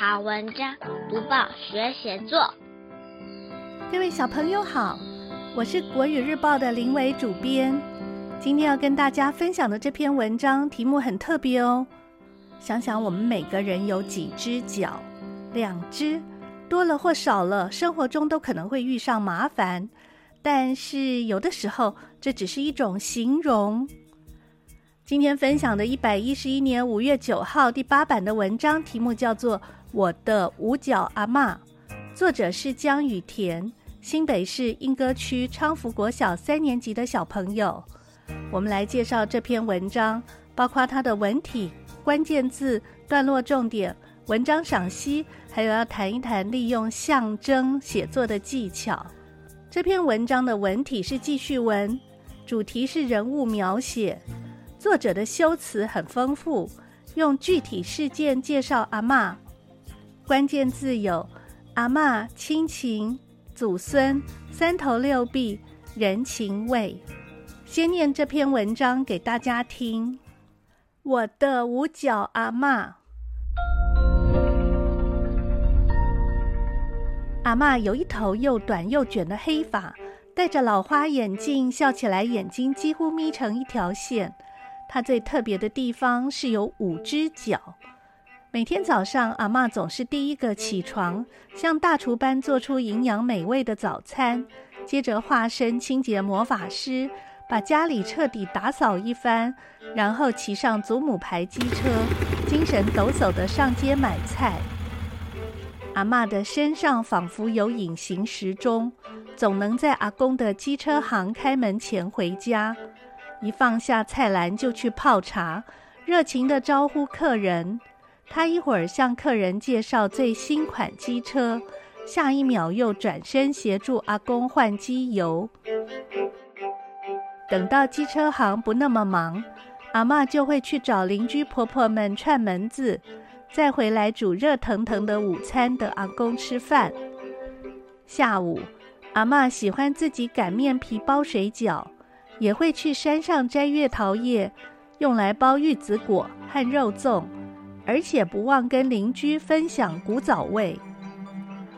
好文章，读报学写作。各位小朋友好，我是国语日报的林伟主编。今天要跟大家分享的这篇文章题目很特别哦。想想我们每个人有几只脚？两只，多了或少了，生活中都可能会遇上麻烦。但是有的时候，这只是一种形容。今天分享的一百一十一年五月九号第八版的文章，题目叫做《我的五角阿嬷》，作者是江雨田，新北市莺歌区昌福国小三年级的小朋友。我们来介绍这篇文章，包括它的文体、关键字、段落重点、文章赏析，还有要谈一谈利用象征写作的技巧。这篇文章的文体是记叙文，主题是人物描写。作者的修辞很丰富，用具体事件介绍阿嬷，关键字有阿嬷、亲情、祖孙、三头六臂、人情味。先念这篇文章给大家听。我的五脚阿嬷，阿嬷有一头又短又卷的黑发，戴着老花眼镜，笑起来眼睛几乎眯成一条线。它最特别的地方是有五只脚。每天早上，阿嬷总是第一个起床，像大厨般做出营养美味的早餐，接着化身清洁魔法师，把家里彻底打扫一番，然后骑上祖母牌机车，精神抖擞地上街买菜。阿嬷的身上仿佛有隐形时钟，总能在阿公的机车行开门前回家。一放下菜篮就去泡茶，热情地招呼客人。他一会儿向客人介绍最新款机车，下一秒又转身协助阿公换机油。等到机车行不那么忙，阿嬷就会去找邻居婆婆们串门子，再回来煮热腾腾的午餐等阿公吃饭。下午，阿嬷喜欢自己擀面皮包水饺。也会去山上摘月桃叶，用来包玉子果和肉粽，而且不忘跟邻居分享古早味。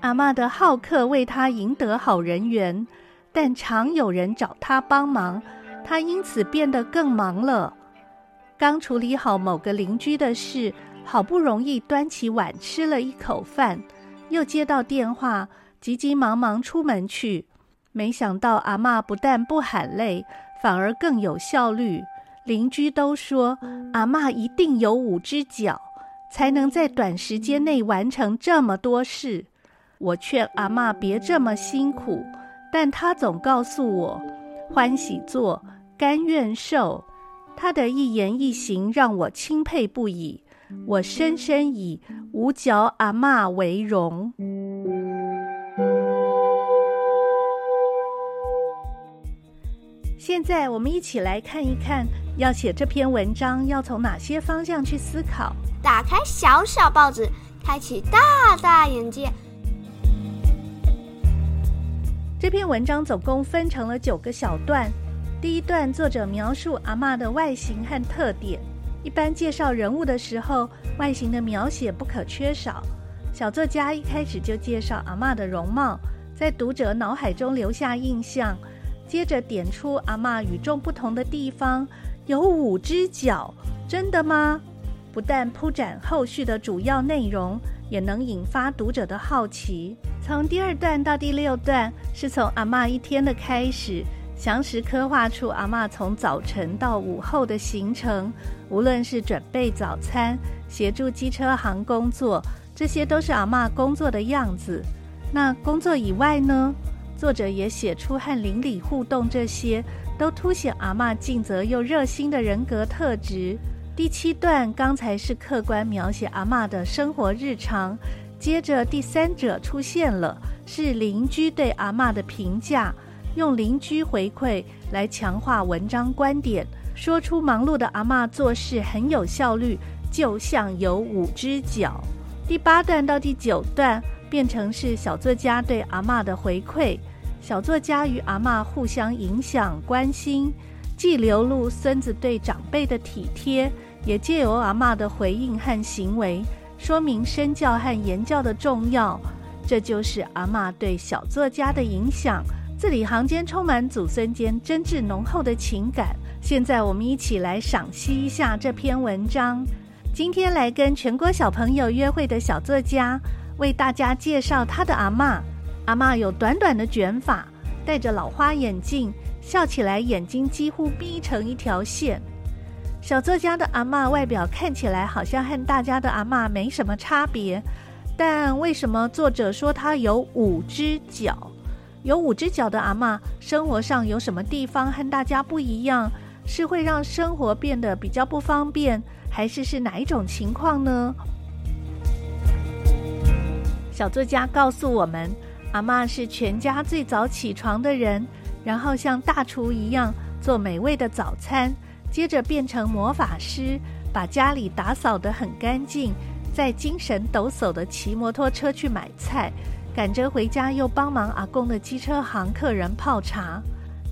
阿嬷的好客为她赢得好人缘，但常有人找她帮忙，她因此变得更忙了。刚处理好某个邻居的事，好不容易端起碗吃了一口饭，又接到电话，急急忙忙出门去。没想到阿嬷不但不喊累，反而更有效率。邻居都说阿嬷一定有五只脚，才能在短时间内完成这么多事。我劝阿嬷别这么辛苦，但她总告诉我，欢喜做，甘愿受。她的一言一行让我钦佩不已。我深深以五脚阿嬷为荣。现在我们一起来看一看，要写这篇文章要从哪些方向去思考。打开小小报纸，开启大大眼界。这篇文章总共分成了九个小段。第一段，作者描述阿嬷的外形和特点。一般介绍人物的时候，外形的描写不可缺少。小作家一开始就介绍阿嬷的容貌，在读者脑海中留下印象。接着点出阿嬷与众不同的地方，有五只脚，真的吗？不但铺展后续的主要内容，也能引发读者的好奇。从第二段到第六段，是从阿嬷一天的开始，详实刻画出阿嬷从早晨到午后的行程。无论是准备早餐、协助机车行工作，这些都是阿嬷工作的样子。那工作以外呢？作者也写出和邻里互动，这些都凸显阿嬷尽责又热心的人格特质。第七段刚才是客观描写阿嬷的生活日常，接着第三者出现了，是邻居对阿嬷的评价，用邻居回馈来强化文章观点，说出忙碌的阿嬷做事很有效率，就像有五只脚。第八段到第九段。变成是小作家对阿嬷的回馈，小作家与阿嬷互相影响、关心，既流露孙子对长辈的体贴，也借由阿嬷的回应和行为，说明身教和言教的重要。这就是阿嬷对小作家的影响，字里行间充满祖孙间真挚浓厚的情感。现在我们一起来赏析一下这篇文章。今天来跟全国小朋友约会的小作家，为大家介绍他的阿嬷。阿嬷有短短的卷发，戴着老花眼镜，笑起来眼睛几乎眯成一条线。小作家的阿嬷外表看起来好像和大家的阿嬷没什么差别，但为什么作者说她有五只脚？有五只脚的阿嬷，生活上有什么地方和大家不一样？是会让生活变得比较不方便，还是是哪一种情况呢？小作家告诉我们，阿嬷是全家最早起床的人，然后像大厨一样做美味的早餐。接着变成魔法师，把家里打扫得很干净，再精神抖擞地骑摩托车去买菜，赶着回家又帮忙阿公的机车行客人泡茶。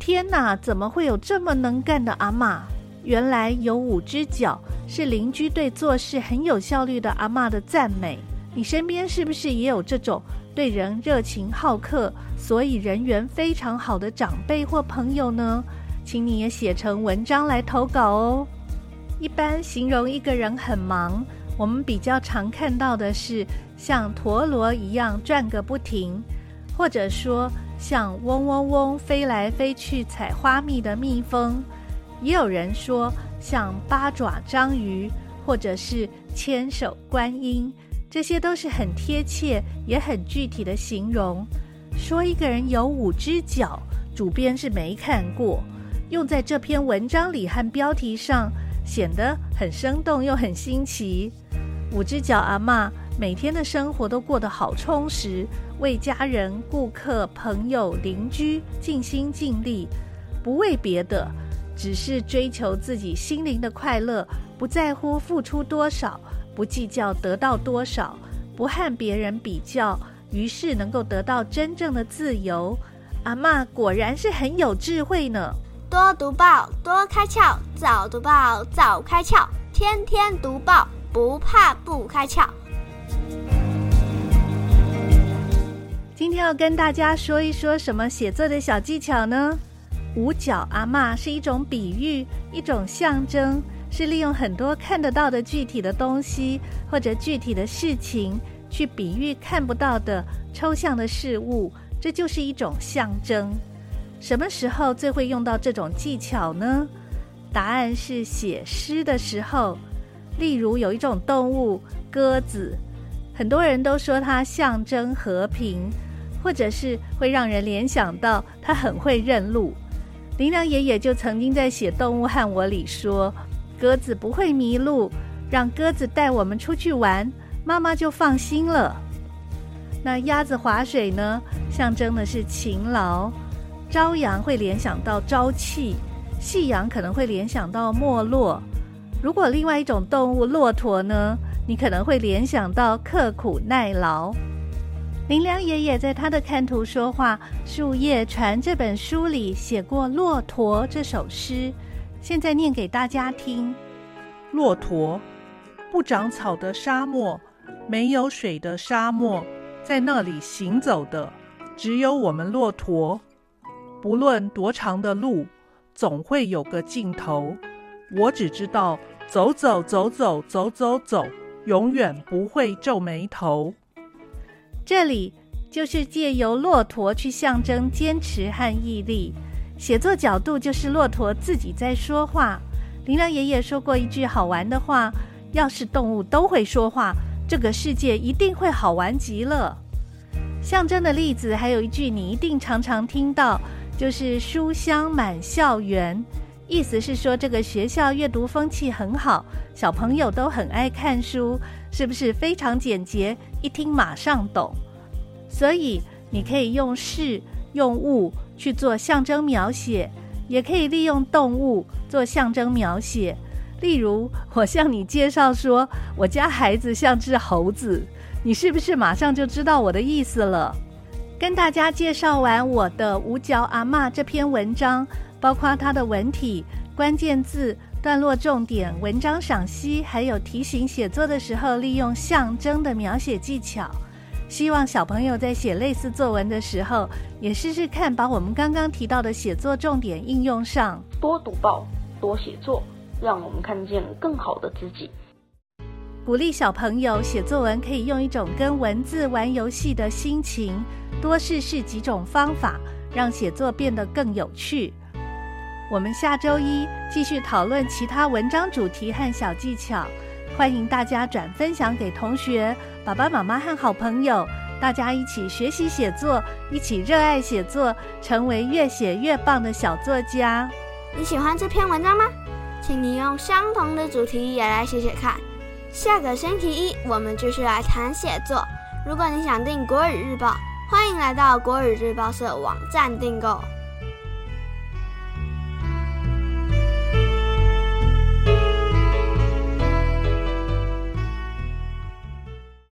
天哪，怎么会有这么能干的阿嬷？原来有五只脚，是邻居对做事很有效率的阿嬷的赞美。你身边是不是也有这种对人热情好客，所以人缘非常好的长辈或朋友呢？请你也写成文章来投稿哦。一般形容一个人很忙，我们比较常看到的是像陀螺一样转个不停，或者说像嗡嗡嗡飞来飞去采花蜜的蜜蜂。也有人说像八爪章鱼，或者是千手观音，这些都是很贴切也很具体的形容。说一个人有五只脚，主编是没看过。用在这篇文章里和标题上，显得很生动又很新奇。五只脚阿嬷每天的生活都过得好充实，为家人、顾客、朋友、邻居尽心尽力，不为别的，只是追求自己心灵的快乐，不在乎付出多少，不计较得到多少，不和别人比较，于是能够得到真正的自由。阿嬷果然是很有智慧呢。多读报，多开窍；早读报，早开窍；天天读报，不怕不开窍。今天要跟大家说一说什么写作的小技巧呢？五角阿嬷是一种比喻，一种象征，是利用很多看得到的具体的东西或者具体的事情，去比喻看不到的抽象的事物，这就是一种象征。什么时候最会用到这种技巧呢？答案是写诗的时候。例如有一种动物鸽子，很多人都说它象征和平，或者是会让人联想到它很会认路。林良爷爷就曾经在写《动物和我》里说，鸽子不会迷路，让鸽子带我们出去玩，妈妈就放心了。那鸭子划水呢，象征的是勤劳。朝阳会联想到朝气，夕阳可能会联想到没落。如果另外一种动物骆驼呢，你可能会联想到刻苦耐劳。林良爷爷在他的《看图说话树叶传》这本书里写过《骆驼》这首诗，现在念给大家听：骆驼，不长草的沙漠，没有水的沙漠，在那里行走的只有我们骆驼。不论多长的路，总会有个尽头。我只知道走走走走走走走，永远不会皱眉头。这里就是借由骆驼去象征坚持和毅力。写作角度就是骆驼自己在说话。林良爷爷说过一句好玩的话：要是动物都会说话，这个世界一定会好玩极了。象征的例子还有一句，你一定常常听到。就是书香满校园，意思是说这个学校阅读风气很好，小朋友都很爱看书，是不是非常简洁？一听马上懂。所以你可以用事、用物去做象征描写，也可以利用动物做象征描写。例如，我向你介绍说我家孩子像只猴子，你是不是马上就知道我的意思了？跟大家介绍完我的《五角阿嬷》这篇文章，包括它的文体、关键字、段落重点、文章赏析，还有提醒写作的时候利用象征的描写技巧。希望小朋友在写类似作文的时候，也试试看把我们刚刚提到的写作重点应用上。多读报，多写作，让我们看见更好的自己。鼓励小朋友写作文，可以用一种跟文字玩游戏的心情，多试试几种方法，让写作变得更有趣。我们下周一继续讨论其他文章主题和小技巧。欢迎大家转分享给同学、爸爸妈妈和好朋友，大家一起学习写作，一起热爱写作，成为越写越棒的小作家。你喜欢这篇文章吗？请你用相同的主题也来写写看。下个星期一我们继续来谈写作。如果你想订国语日报，欢迎来到国语日报社网站订购。